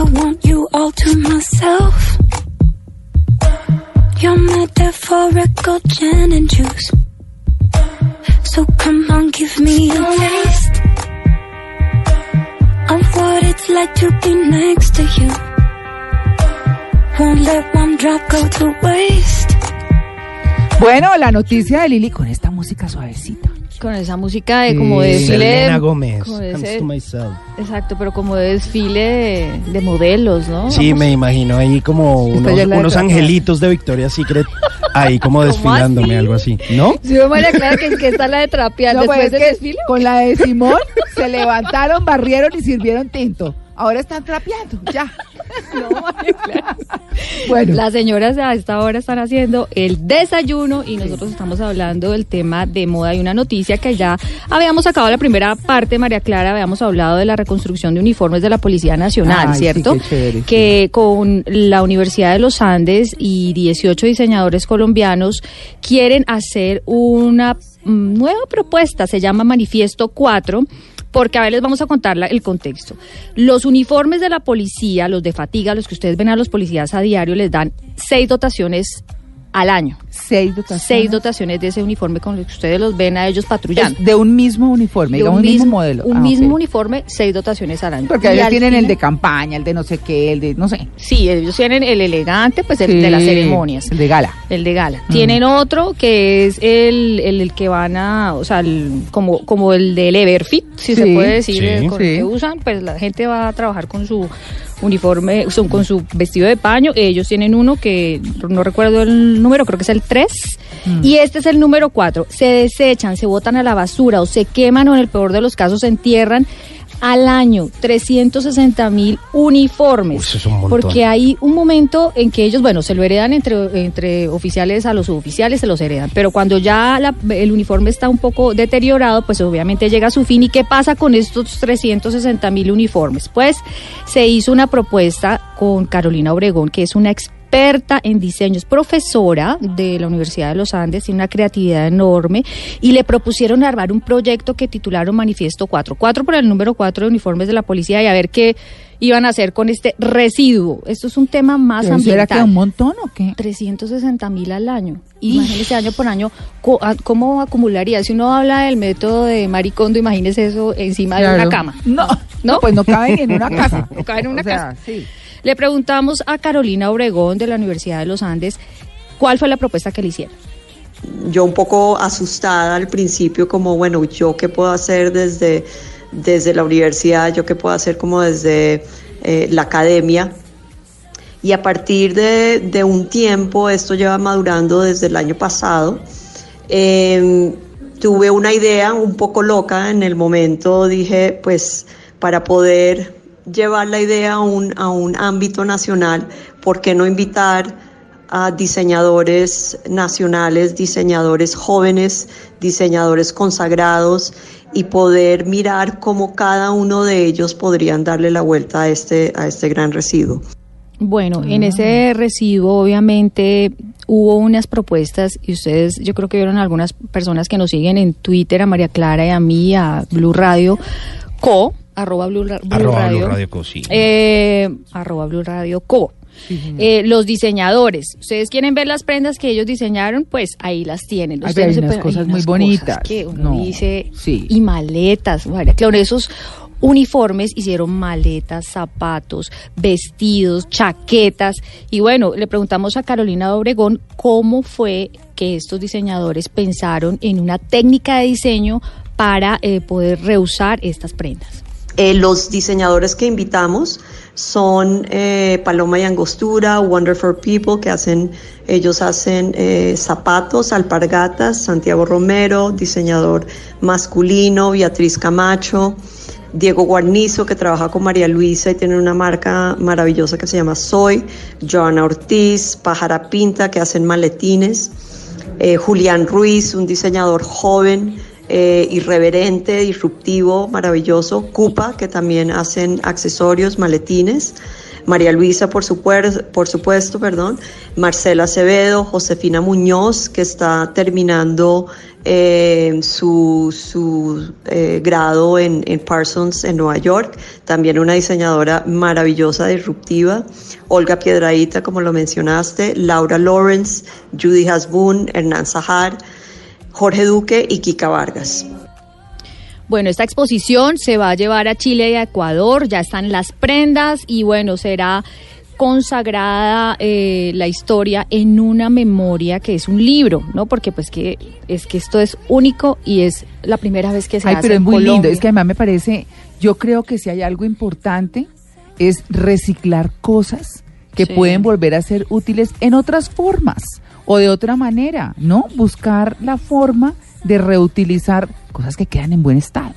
I want you all to myself. Your metaphorical gin and juice. So come on, give me a taste of what it's like to be next to you. Won't let one drop go to waste. Bueno, la noticia de Lili con esta música suavecita. Con esa música de como de desfile. Selena Gómez, como de Comes ese- to Myself. exacto, pero como de desfile de, de modelos, ¿no? Sí, Vamos- me imagino ahí como unos, la unos angelitos de Victoria's Secret ahí como desfilándome, así? algo así. ¿No? Sí, María Clara, que, que está la de trapear No, después pues, del desfile. Con la de Simón se levantaron, barrieron y sirvieron tinto. Ahora están trapeando, ya. No, María Clara. Bueno, Las señoras a esta hora están haciendo el desayuno y nosotros estamos hablando del tema de moda. Y una noticia que ya habíamos sacado la primera parte, María Clara, habíamos hablado de la reconstrucción de uniformes de la Policía Nacional, Ay, sí, ¿cierto? qué chévere, que con la Universidad de los Andes y 18 diseñadores colombianos quieren hacer una nueva propuesta, se llama Manifiesto 4. Porque a ver, les vamos a contar el contexto. Los uniformes de la policía, los de fatiga, los que ustedes ven a los policías a diario, les dan seis dotaciones al año. seis dotaciones. Seis dotaciones de ese uniforme con los que ustedes los ven a ellos patrullando. Es de un mismo uniforme, De digamos un mismo, modelo. Un Ah, mismo uniforme, seis dotaciones al año. Porque Y ellos al tienen el de campaña, el de no sé qué, el de no sé. Sí, ellos tienen el elegante, pues el de las ceremonias. El de gala. El de gala. Tienen otro que es el, el, el que van a, o sea, el- como, como el del Everfit, si se puede decir, sí, eh, con sí. el que usan, pues la gente va a trabajar con su uniforme, son con su vestido de paño. Ellos tienen uno que no recuerdo el número, creo que es el 3. Y este es el número 4. Se desechan, se botan a la basura o se queman o en el peor de los casos se entierran al año 360 mil uniformes. Uy, eso es un montón. Porque hay un momento en que ellos, bueno, se lo heredan entre, entre oficiales a los suboficiales, se los heredan. Pero cuando ya la- el uniforme está un poco deteriorado, pues obviamente llega a su fin. ¿Y qué pasa con estos 360 mil uniformes? Pues se hizo una propuesta con Carolina Obregón, que es una experta en diseño, es profesora de la Universidad de los Andes, tiene una creatividad enorme y le propusieron armar un proyecto que titularon Manifiesto 4. 4 por el número 4 de uniformes de la policía y a ver qué iban a hacer con este residuo. Esto es un tema más ¿Pero ¿Será que ambiental. un montón o qué? 360 mil al año. Imagínese año por año co- a- cómo acumularía. Si uno habla del método de Maricondo, imagínese eso encima de una cama. No, ¿No? no, pues no caben en una casa. No caben en una O sea, casa. Sí. Le preguntamos a Carolina Obregón de la Universidad de los Andes cuál fue la propuesta que le hicieron. yo un poco asustada al principio, como, bueno, yo qué puedo hacer desde, desde la universidad, yo qué puedo hacer como desde eh, la academia. Y a partir de, un tiempo, esto lleva madurando desde el año pasado, eh, tuve una idea un poco loca en el momento, dije, pues para poder llevar la idea a un, a un ámbito nacional, ¿por qué no invitar a diseñadores nacionales, diseñadores jóvenes, diseñadores consagrados y poder mirar cómo cada uno de ellos podrían darle la vuelta a este, a este gran residuo. Bueno, en ese recibo obviamente hubo unas propuestas y ustedes yo creo que vieron algunas personas que nos siguen en Twitter, a María Clara y a mí, a Blue Radio Co, arroba Blue, Ra- Blue Arroba Radio, Blue Radio Co, sí. eh, arroba Blue Radio Co. Eh, los diseñadores, ustedes quieren ver las prendas que ellos diseñaron, pues ahí las tienen. Ay, pero hay unas pueden- cosas muy unas bonitas. que uno No, dice sí. y maletas, María Claro, esos uniformes hicieron maletas, zapatos, vestidos, chaquetas y bueno, le preguntamos a Carolina Obregón cómo fue que estos diseñadores pensaron en una técnica de diseño para eh, poder reusar estas prendas. Eh, los diseñadores que invitamos son eh, Paloma y Angostura, Wonderful People, que hacen, ellos hacen eh, zapatos, alpargatas, Santiago Romero, diseñador masculino, Beatriz Camacho, Diego Guarnizo, que trabaja con María Luisa y tiene una marca maravillosa que se llama Soy, Joana Ortiz, Pájara Pinta, que hacen maletines, Julián Ruiz, un diseñador joven, eh, irreverente, disruptivo, maravilloso, Cupa, que también hacen accesorios, maletines, María Luisa, por, supuesto, perdón, Marcela Acevedo, Josefina Muñoz, que está terminando eh, su, su eh, grado en, Parsons en Nueva York, también una diseñadora maravillosa, disruptiva, Olga Piedraíta, como lo mencionaste, Laura Lawrence, Judy Hasbun, Hernán Zahar, Jorge Duque y Kika Vargas. Bueno, esta exposición se va a llevar a Chile y a Ecuador, ya están las prendas y bueno, será consagrada eh, la historia en una memoria que es un libro, ¿no? Porque pues que es que esto es único y es la primera vez que se Ay, hace pero es en muy lindo. Es que además me parece, yo creo que si hay algo importante es reciclar cosas que Sí. pueden volver a ser útiles en otras formas o de otra manera, ¿no? Buscar la forma de reutilizar cosas que quedan en buen estado.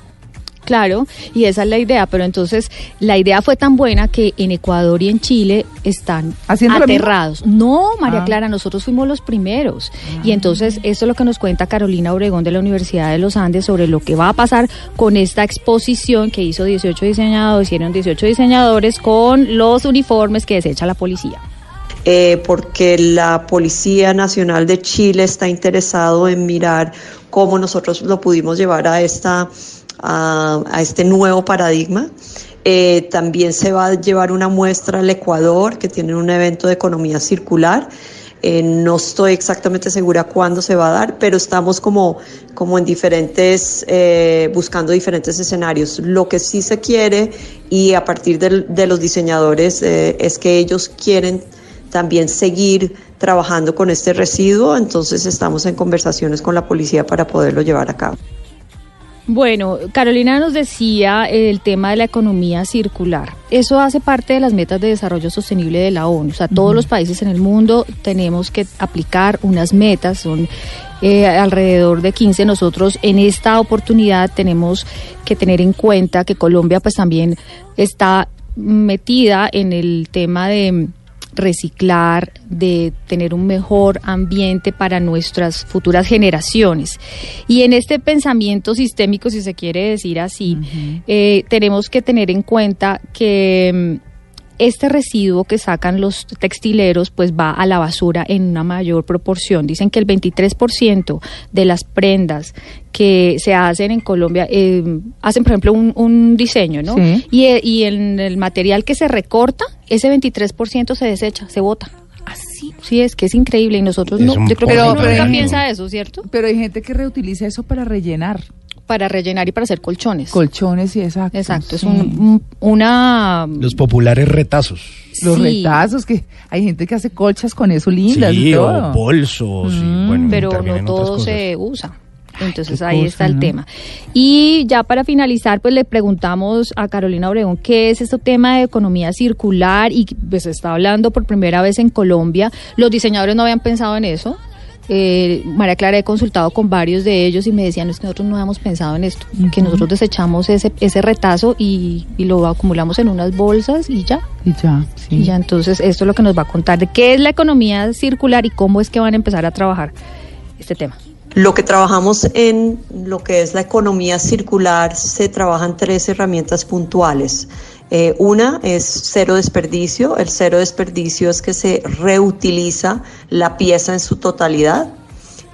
Claro, y esa es la idea, pero entonces la idea fue tan buena que en Ecuador y en Chile están ¿Haciendo aterrados. No, María Ah. Clara, nosotros fuimos los primeros. Y entonces esto es lo que nos cuenta Carolina Obregón de la Universidad de los Andes sobre lo que va a pasar con esta exposición que hizo 18 diseñadores, hicieron 18 diseñadores con los uniformes que desecha la policía. Eh, porque la Policía Nacional de Chile está interesado en mirar cómo nosotros lo pudimos llevar a, esta, a, este nuevo paradigma. Eh, también se va a llevar una muestra al Ecuador, que tiene un evento de economía circular. Eh, no estoy exactamente segura cuándo se va a dar, pero estamos como, como en diferentes, buscando diferentes escenarios. Lo que sí se quiere y a partir de los diseñadores es que ellos quieren también seguir trabajando con este residuo, entonces estamos en conversaciones con la policía para poderlo llevar a cabo. Bueno, Carolina nos decía el tema de la economía circular. Eso hace parte de las metas de desarrollo sostenible de la ONU. O sea, todos los países en el mundo tenemos que aplicar unas metas, son eh, alrededor de 15. Nosotros en esta oportunidad tenemos que tener en cuenta que Colombia pues también está metida en el tema de reciclar, de tener un mejor ambiente para nuestras futuras generaciones. Y en este pensamiento sistémico, si se quiere decir así, eh, tenemos que tener en cuenta que mm, este residuo que sacan los textileros pues va a la basura en una mayor proporción. Dicen que el 23% de las prendas que se hacen en Colombia eh, hacen, por ejemplo, un, un diseño, ¿no? Sí. Y, eh, y en el material que se recorta, ese 23% se desecha, se bota. Así. Sí, es que es increíble y nosotros Es no, yo creo que Pero- nunca piensa eso, ¿cierto? Pero hay gente que reutiliza eso para rellenar Para rellenar y para hacer colchones. colchones y exacto. Exacto, es sí. un- un- una... Los populares retazos. Los Sí. retazos que hay gente que hace colchas con eso lindas y Sí, todo. o bolsos. y, Mm, bueno, pero no todo se usa. Entonces ahí cosa, está el ¿no? tema. Y ya para finalizar, pues le preguntamos a Carolina Obregón qué es este tema de economía circular y pues está hablando por primera vez en Colombia. Los diseñadores no habían pensado en eso. Eh, María Clara, he consultado con varios de ellos y me decían, es que nosotros no habíamos pensado en esto, que nosotros desechamos ese, ese retazo y, y lo acumulamos en unas bolsas y ya. Y ya, sí. Y ya entonces esto es lo que nos va a contar de qué es la economía circular y cómo es que van a empezar a trabajar este tema. Lo que trabajamos en lo que es la economía circular se trabajan tres herramientas puntuales. Eh, una es cero desperdicio. El cero desperdicio es que se reutiliza la pieza en su totalidad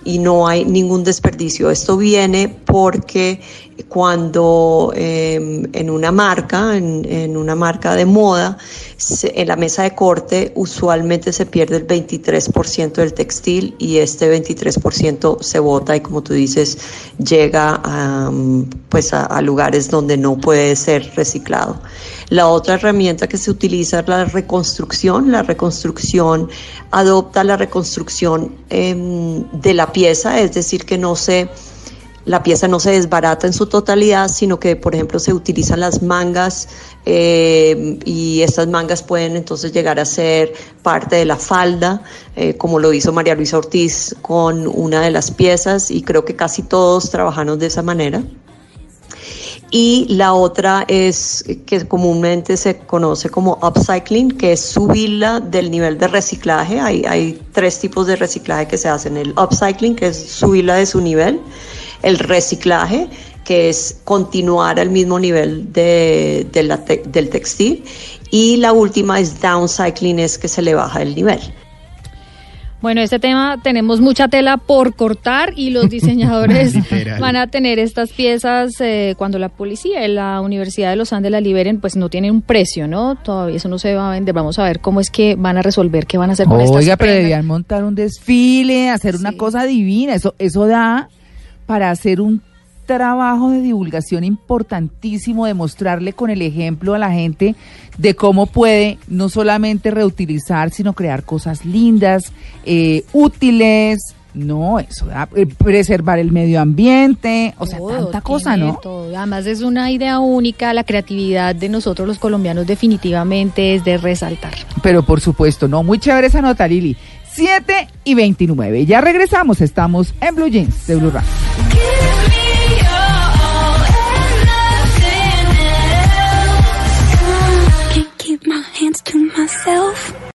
y no hay ningún desperdicio. Esto viene porque cuando eh, en una marca, en, en una marca de moda, se- en la mesa de corte usualmente se pierde el 23% del textil y este 23% se bota y como tú dices, llega pues a lugares donde no puede ser reciclado. La otra herramienta que se utiliza es la reconstrucción. La reconstrucción adopta la reconstrucción em, de la pieza, es decir, que no se la pieza no se desbarata en su totalidad, sino que, por ejemplo, se utilizan las mangas eh, y estas mangas pueden entonces llegar a ser parte de la falda, eh, como lo hizo María Luisa Ortiz con una de las piezas y creo que casi todos trabajamos de esa manera. Y la otra es que comúnmente se conoce como upcycling, que es subirla del nivel de reciclaje. Hay, tres tipos de reciclaje que se hacen. El upcycling, que es subirla de su nivel. El reciclaje, que es continuar al mismo nivel de, del textil. Y la última es downcycling, es que se le baja el nivel. Bueno, este tema tenemos mucha tela por cortar y los diseñadores van a tener estas piezas eh, cuando la policía y la Universidad de los Andes la liberen, pues no tienen un precio, ¿no? Todavía eso no se va a vender. Vamos a ver cómo es que van a resolver qué van a hacer con estas Oiga, pero debían montar un desfile, hacer una cosa divina. Eso, eso da para hacer un trabajo de divulgación importantísimo, de mostrarle con el ejemplo a la gente de cómo puede no solamente reutilizar, sino crear cosas lindas, eh, útiles. No, eso da eh, preservar el medio ambiente, o sea, Todo, tanta cosa, ¿no? todo. Además es una idea única, la creatividad de nosotros los colombianos definitivamente es de resaltar. Pero por supuesto, no, muy chévere esa nota, Lili. 7 y 29. Ya regresamos, estamos en Blue Jeans de Blue. Give myself?